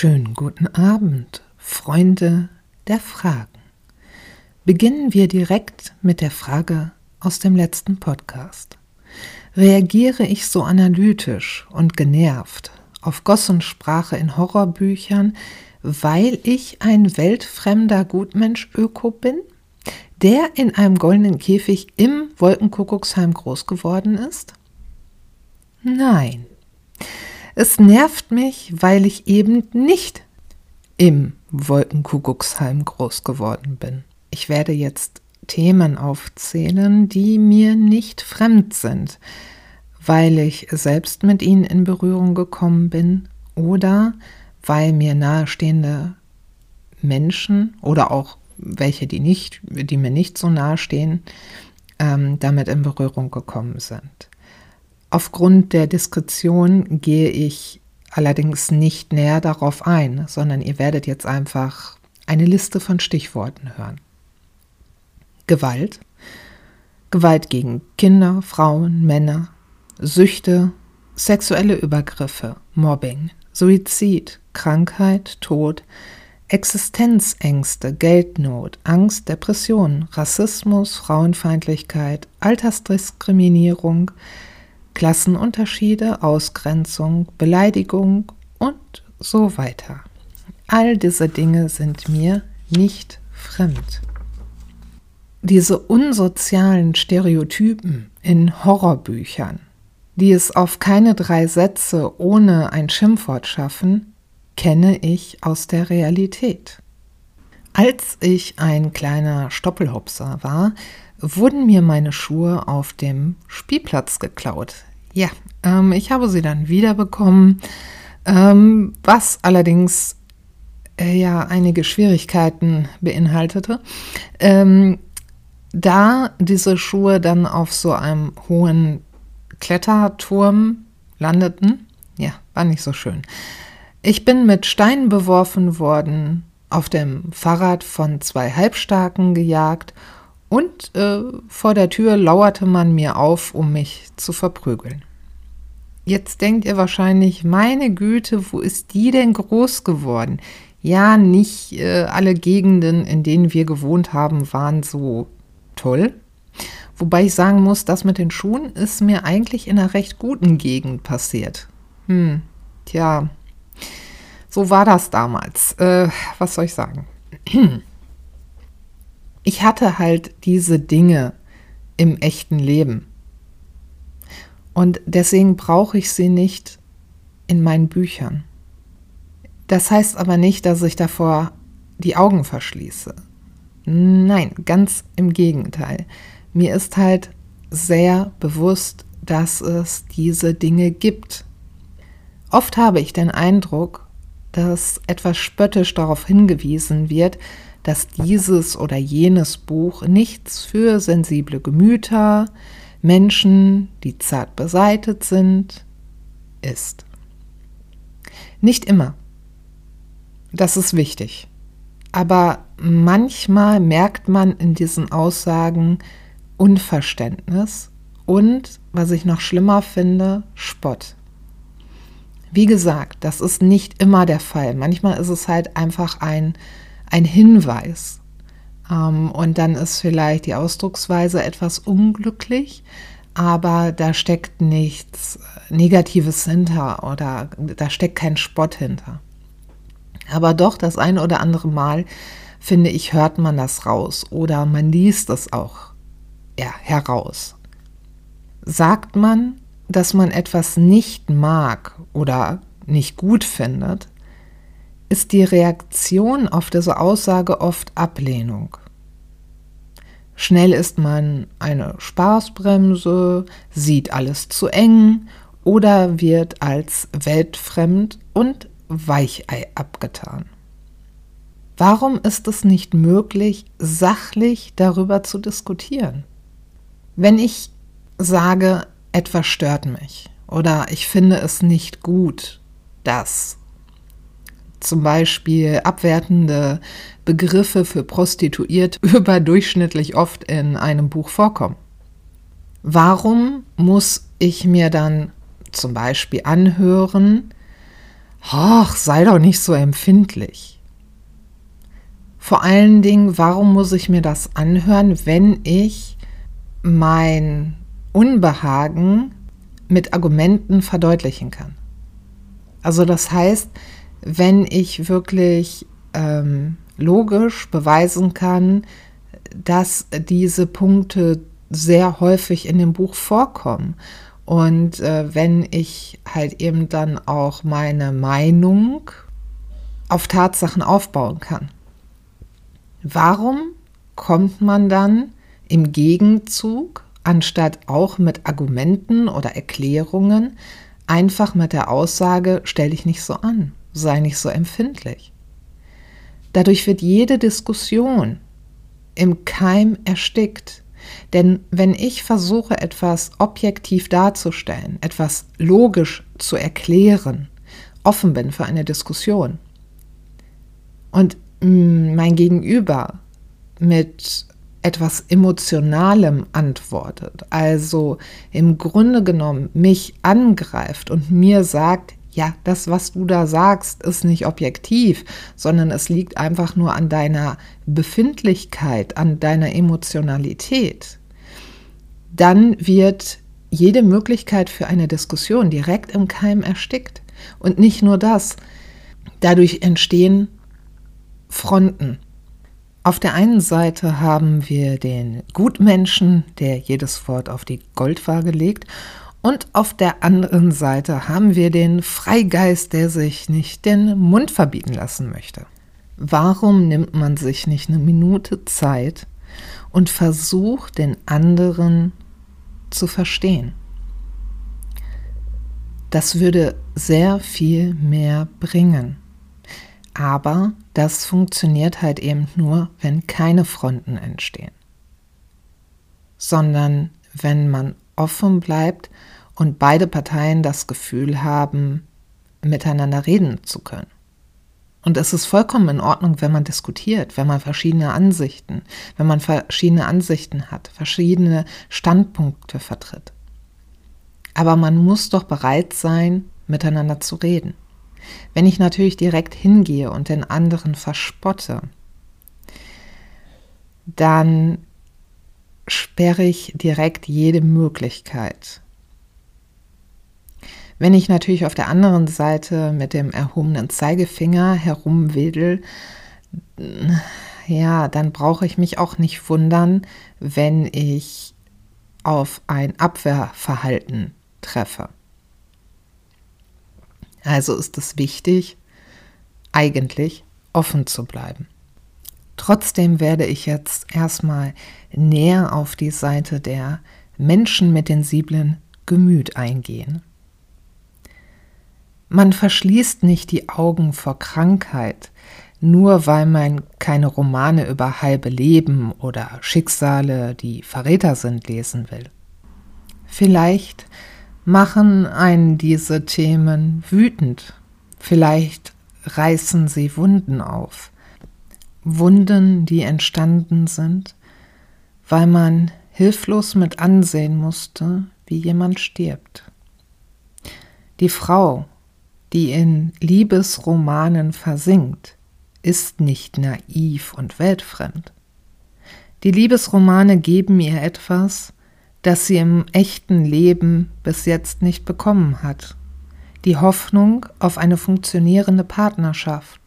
Schönen guten Abend, Freunde der Fragen. Beginnen wir direkt mit der Frage aus dem letzten Podcast. Reagiere ich so analytisch und genervt auf Gossensprache in Horrorbüchern, weil ich ein weltfremder Gutmensch-Öko bin, der in einem goldenen Käfig im Wolkenkuckucksheim groß geworden ist? Nein. Es nervt mich, weil ich eben nicht im Wolkenkuckucksheim groß geworden bin. Ich werde jetzt Themen aufzählen, die mir nicht fremd sind, weil ich selbst mit ihnen in Berührung gekommen bin oder weil mir nahestehende Menschen oder auch welche, die nicht, die mir nicht so nahestehen, ähm, damit in Berührung gekommen sind. Aufgrund der Diskretion gehe ich allerdings nicht näher darauf ein, sondern ihr werdet jetzt einfach eine Liste von Stichworten hören. Gewalt, Gewalt gegen Kinder, Frauen, Männer, Süchte, sexuelle Übergriffe, Mobbing, Suizid, Krankheit, Tod, Existenzängste, Geldnot, Angst, Depression, Rassismus, Frauenfeindlichkeit, Altersdiskriminierung, Klassenunterschiede, Ausgrenzung, Beleidigung und so weiter. All diese Dinge sind mir nicht fremd. Diese unsozialen Stereotypen in Horrorbüchern, die es auf keine drei Sätze ohne ein Schimpfwort schaffen, kenne ich aus der Realität. Als ich ein kleiner Stoppelhopser war, wurden mir meine Schuhe auf dem Spielplatz geklaut. Ja, ähm, ich habe sie dann wiederbekommen, ähm, was allerdings äh, ja einige Schwierigkeiten beinhaltete. Ähm, da diese Schuhe dann auf so einem hohen Kletterturm landeten, ja, war nicht so schön. Ich bin mit Steinen beworfen worden, auf dem Fahrrad von zwei Halbstarken gejagt und äh, vor der Tür lauerte man mir auf, um mich zu verprügeln. Jetzt denkt ihr wahrscheinlich, meine Güte, wo ist die denn groß geworden? Ja, nicht äh, alle Gegenden, in denen wir gewohnt haben, waren so toll. Wobei ich sagen muss, das mit den Schuhen ist mir eigentlich in einer recht guten Gegend passiert. Hm, tja, so war das damals. Äh, was soll ich sagen? Ich hatte halt diese Dinge im echten Leben. Und deswegen brauche ich sie nicht in meinen Büchern. Das heißt aber nicht, dass ich davor die Augen verschließe. Nein, ganz im Gegenteil. Mir ist halt sehr bewusst, dass es diese Dinge gibt. Oft habe ich den Eindruck, dass etwas spöttisch darauf hingewiesen wird, dass dieses oder jenes Buch nichts für sensible Gemüter, Menschen, die zart beseitet sind, ist. Nicht immer. Das ist wichtig. Aber manchmal merkt man in diesen Aussagen Unverständnis und, was ich noch schlimmer finde, Spott. Wie gesagt, das ist nicht immer der Fall. Manchmal ist es halt einfach ein, ein Hinweis. Ähm, und dann ist vielleicht die Ausdrucksweise etwas unglücklich, aber da steckt nichts Negatives hinter oder da steckt kein Spott hinter. Aber doch, das eine oder andere Mal, finde ich, hört man das raus oder man liest es auch ja, heraus. Sagt man, dass man etwas nicht mag oder nicht gut findet, ist die Reaktion auf diese Aussage oft Ablehnung. Schnell ist man eine Spaßbremse, sieht alles zu eng oder wird als weltfremd und Weichei abgetan. Warum ist es nicht möglich, sachlich darüber zu diskutieren? Wenn ich sage, etwas stört mich oder ich finde es nicht gut, dass zum Beispiel abwertende Begriffe für Prostituiert überdurchschnittlich oft in einem Buch vorkommen. Warum muss ich mir dann zum Beispiel anhören, ach, sei doch nicht so empfindlich. Vor allen Dingen, warum muss ich mir das anhören, wenn ich mein Unbehagen mit Argumenten verdeutlichen kann? Also das heißt, wenn ich wirklich ähm, logisch beweisen kann, dass diese Punkte sehr häufig in dem Buch vorkommen. Und äh, wenn ich halt eben dann auch meine Meinung auf Tatsachen aufbauen kann. Warum kommt man dann im Gegenzug, anstatt auch mit Argumenten oder Erklärungen, einfach mit der Aussage, stell dich nicht so an, sei nicht so empfindlich. Dadurch wird jede Diskussion im Keim erstickt. Denn wenn ich versuche, etwas objektiv darzustellen, etwas logisch zu erklären, offen bin für eine Diskussion und mm, mein Gegenüber mit etwas Emotionalem antwortet, also im Grunde genommen mich angreift und mir sagt, ja, das, was du da sagst, ist nicht objektiv, sondern es liegt einfach nur an deiner Befindlichkeit, an deiner Emotionalität, dann wird jede Möglichkeit für eine Diskussion direkt im Keim erstickt. Und nicht nur das, dadurch entstehen Fronten. Auf der einen Seite haben wir den Gutmenschen, der jedes Wort auf die Goldwaage legt, und auf der anderen Seite haben wir den Freigeist, der sich nicht den Mund verbieten lassen möchte. Warum nimmt man sich nicht eine Minute Zeit und versucht, den anderen zu verstehen? Das würde sehr viel mehr bringen. Aber das funktioniert halt eben nur, wenn keine Fronten entstehen, sondern wenn man offen bleibt und beide Parteien das Gefühl haben, miteinander reden zu können. Und es ist vollkommen in Ordnung, wenn man diskutiert, wenn man verschiedene Ansichten, wenn man verschiedene Ansichten hat, verschiedene Standpunkte vertritt. Aber man muss doch bereit sein, miteinander zu reden. Wenn ich natürlich direkt hingehe und den anderen verspotte, dann sperre ich direkt jede Möglichkeit. Wenn ich natürlich auf der anderen Seite mit dem erhobenen Zeigefinger herumwedel, ja, dann brauche ich mich auch nicht wundern, wenn ich auf ein Abwehrverhalten treffe. Also ist es wichtig, eigentlich offen zu bleiben. Trotzdem werde ich jetzt erstmal näher auf die Seite der Menschen mit sensiblen Gemüt eingehen. Man verschließt nicht die Augen vor Krankheit, nur weil man keine Romane über halbe Leben oder Schicksale, die Verräter sind, lesen will. Vielleicht machen einen diese Themen wütend, vielleicht reißen sie Wunden auf, Wunden, die entstanden sind, weil man hilflos mit ansehen musste, wie jemand stirbt. Die Frau, die in Liebesromanen versinkt, ist nicht naiv und weltfremd. Die Liebesromane geben ihr etwas, das sie im echten Leben bis jetzt nicht bekommen hat. Die Hoffnung auf eine funktionierende Partnerschaft,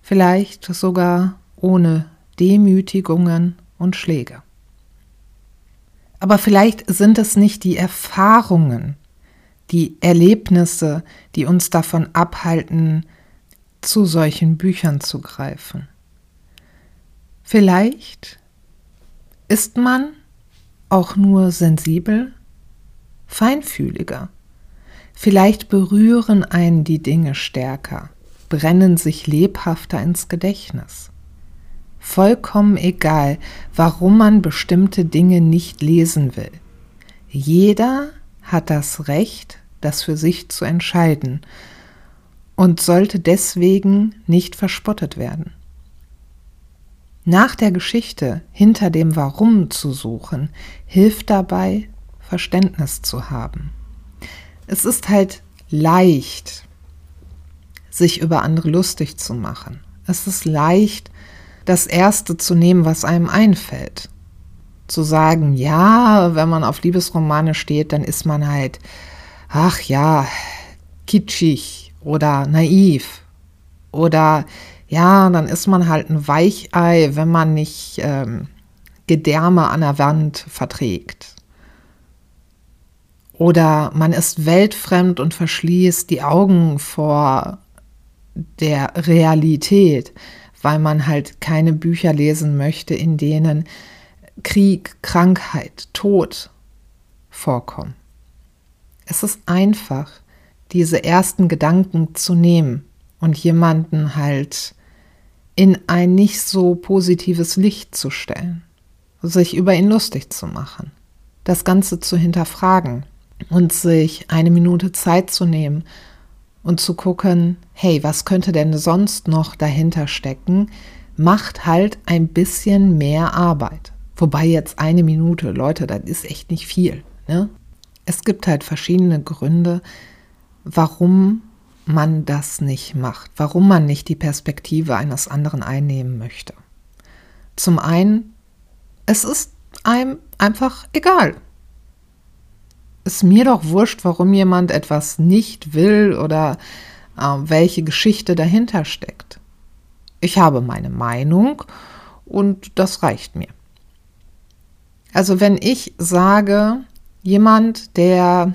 vielleicht sogar ohne Demütigungen und Schläge. Aber vielleicht sind es nicht die Erfahrungen, die Erlebnisse, die uns davon abhalten, zu solchen Büchern zu greifen. Vielleicht ist man auch nur sensibel, feinfühliger. Vielleicht berühren einen die Dinge stärker, brennen sich lebhafter ins Gedächtnis vollkommen egal, warum man bestimmte Dinge nicht lesen will. Jeder hat das Recht, das für sich zu entscheiden und sollte deswegen nicht verspottet werden. Nach der Geschichte hinter dem Warum zu suchen, hilft dabei, Verständnis zu haben. Es ist halt leicht, sich über andere lustig zu machen. Es ist leicht, das Erste zu nehmen, was einem einfällt. Zu sagen, ja, wenn man auf Liebesromane steht, dann ist man halt, ach ja, kitschig oder naiv. Oder ja, dann ist man halt ein Weichei, wenn man nicht ähm, Gedärme an der Wand verträgt. Oder man ist weltfremd und verschließt die Augen vor der Realität, weil man halt keine Bücher lesen möchte, in denen Krieg, Krankheit, Tod vorkommen. Es ist einfach, diese ersten Gedanken zu nehmen und jemanden halt in ein nicht so positives Licht zu stellen, sich über ihn lustig zu machen, das Ganze zu hinterfragen und sich eine Minute Zeit zu nehmen und zu gucken, hey, was könnte denn sonst noch dahinter stecken, macht halt ein bisschen mehr Arbeit. Wobei jetzt eine Minute, Leute, das ist echt nicht viel. Ne? Es gibt halt verschiedene Gründe, warum man das nicht macht, warum man nicht die Perspektive eines anderen einnehmen möchte. Zum einen, es ist einem einfach egal. Ist mir doch wurscht, warum jemand etwas nicht will oder äh, welche Geschichte dahinter steckt. Ich habe meine Meinung und das reicht mir. Also wenn ich sage, jemand, der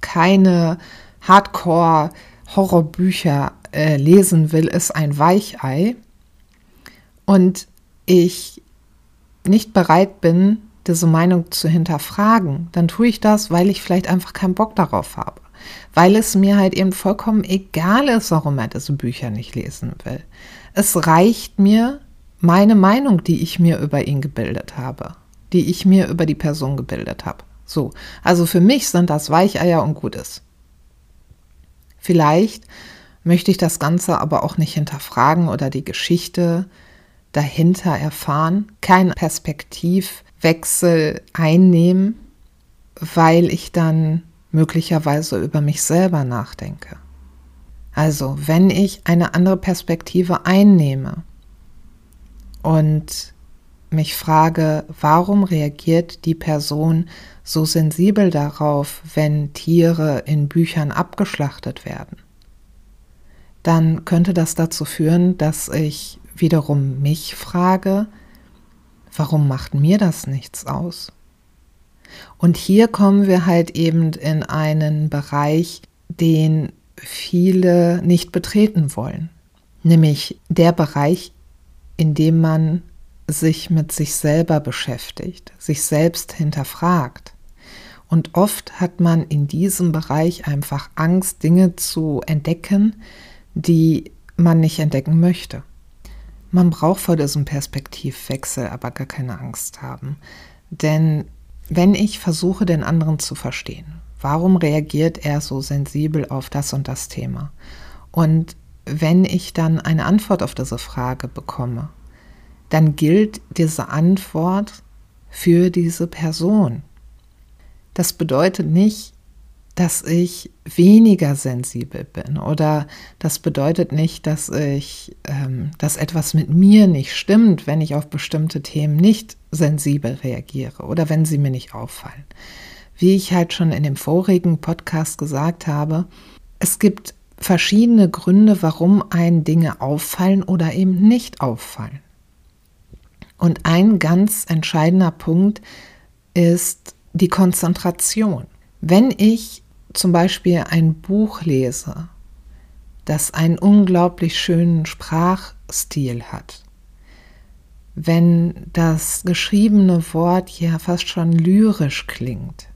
keine Hardcore Horrorbücher äh, lesen will, ist ein Weichei und ich nicht bereit bin, diese Meinung zu hinterfragen, dann tue ich das, weil ich vielleicht einfach keinen Bock darauf habe. Weil es mir halt eben vollkommen egal ist, warum er diese Bücher nicht lesen will. Es reicht mir meine Meinung, die ich mir über ihn gebildet habe, die ich mir über die Person gebildet habe. So, also für mich sind das Weicheier und gut ist. Vielleicht möchte ich das Ganze aber auch nicht hinterfragen oder die Geschichte dahinter erfahren, keinen Perspektivwechsel einnehmen, weil ich dann möglicherweise über mich selber nachdenke. Also, wenn ich eine andere Perspektive einnehme und mich frage, warum reagiert die Person so sensibel darauf, wenn Tiere in Büchern abgeschlachtet werden, dann könnte das dazu führen, dass ich wiederum mich frage, warum macht mir das nichts aus? Und hier kommen wir halt eben in einen Bereich, den viele nicht betreten wollen, nämlich der Bereich, in dem man sich mit sich selber beschäftigt, sich selbst hinterfragt. Und oft hat man in diesem Bereich einfach Angst, Dinge zu entdecken, die man nicht entdecken möchte. Man braucht vor diesem Perspektivwechsel aber gar keine Angst haben. Denn wenn ich versuche, den anderen zu verstehen, warum reagiert er so sensibel auf das und das Thema? Und wenn ich dann eine Antwort auf diese Frage bekomme, dann gilt diese Antwort für diese Person. Das bedeutet nicht, dass ich weniger sensibel bin oder das bedeutet nicht, dass ich, ähm, dass etwas mit mir nicht stimmt, wenn ich auf bestimmte Themen nicht sensibel reagiere oder wenn sie mir nicht auffallen. Wie ich halt schon in dem vorigen Podcast gesagt habe, es gibt verschiedene Gründe, warum ein Dinge auffallen oder eben nicht auffallen. Und ein ganz entscheidender Punkt ist die Konzentration. Wenn ich zum Beispiel ein Buch lese, das einen unglaublich schönen Sprachstil hat, wenn das geschriebene Wort ja fast schon lyrisch klingt,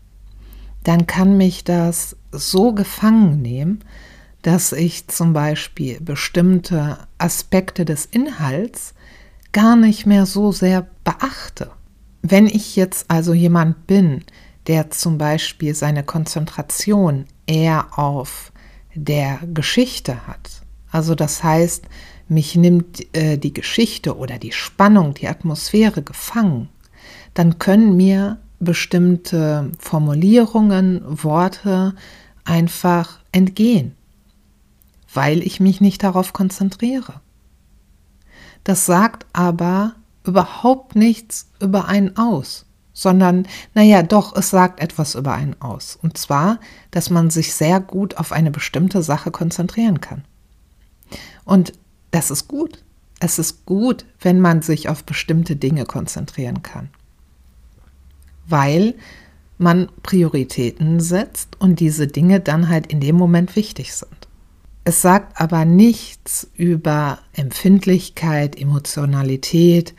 dann kann mich das so gefangen nehmen, dass ich zum Beispiel bestimmte Aspekte des Inhalts gar nicht mehr so sehr beachte. Wenn ich jetzt also jemand bin, der zum Beispiel seine Konzentration eher auf der Geschichte hat, also das heißt, mich nimmt äh, die Geschichte oder die Spannung, die Atmosphäre gefangen, dann können mir bestimmte Formulierungen, Worte einfach entgehen, weil ich mich nicht darauf konzentriere. Das sagt aber überhaupt nichts über einen aus, sondern, naja, doch, es sagt etwas über einen aus. Und zwar, dass man sich sehr gut auf eine bestimmte Sache konzentrieren kann. Und das ist gut. Es ist gut, wenn man sich auf bestimmte Dinge konzentrieren kann. Weil man Prioritäten setzt und diese Dinge dann halt in dem Moment wichtig sind. Es sagt aber nichts über Empfindlichkeit, Emotionalität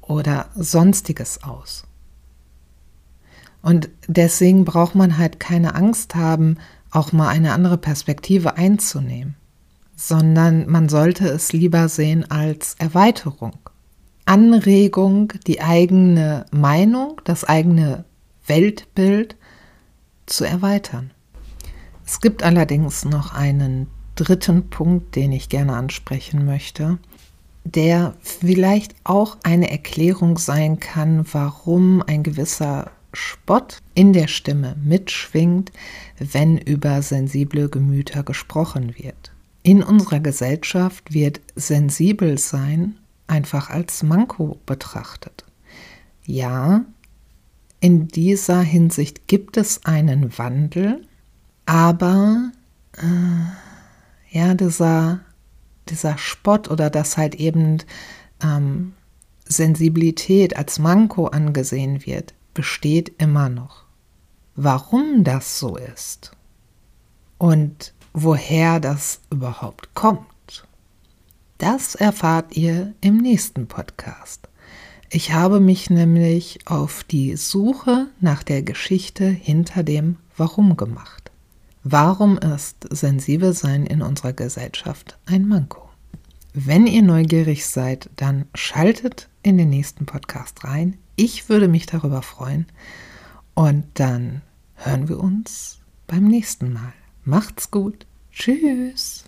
oder sonstiges aus. Und deswegen braucht man halt keine Angst haben, auch mal eine andere Perspektive einzunehmen, sondern man sollte es lieber sehen als Erweiterung. Anregung, die eigene Meinung, das eigene Weltbild zu erweitern. Es gibt allerdings noch einen dritten Punkt, den ich gerne ansprechen möchte, der vielleicht auch eine Erklärung sein kann, warum ein gewisser Spott in der Stimme mitschwingt, wenn über sensible Gemüter gesprochen wird. In unserer Gesellschaft wird sensibel sein einfach als Manko betrachtet. Ja, in dieser Hinsicht gibt es einen Wandel, aber äh, ja, dieser, dieser Spott oder dass halt eben ähm, Sensibilität als Manko angesehen wird, besteht immer noch. Warum das so ist und woher das überhaupt kommt, das erfahrt ihr im nächsten Podcast. Ich habe mich nämlich auf die Suche nach der Geschichte hinter dem Warum gemacht. Warum ist sensibel sein in unserer Gesellschaft ein Manko? Wenn ihr neugierig seid, dann schaltet in den nächsten Podcast rein. Ich würde mich darüber freuen. Und dann hören wir uns beim nächsten Mal. Macht's gut. Tschüss.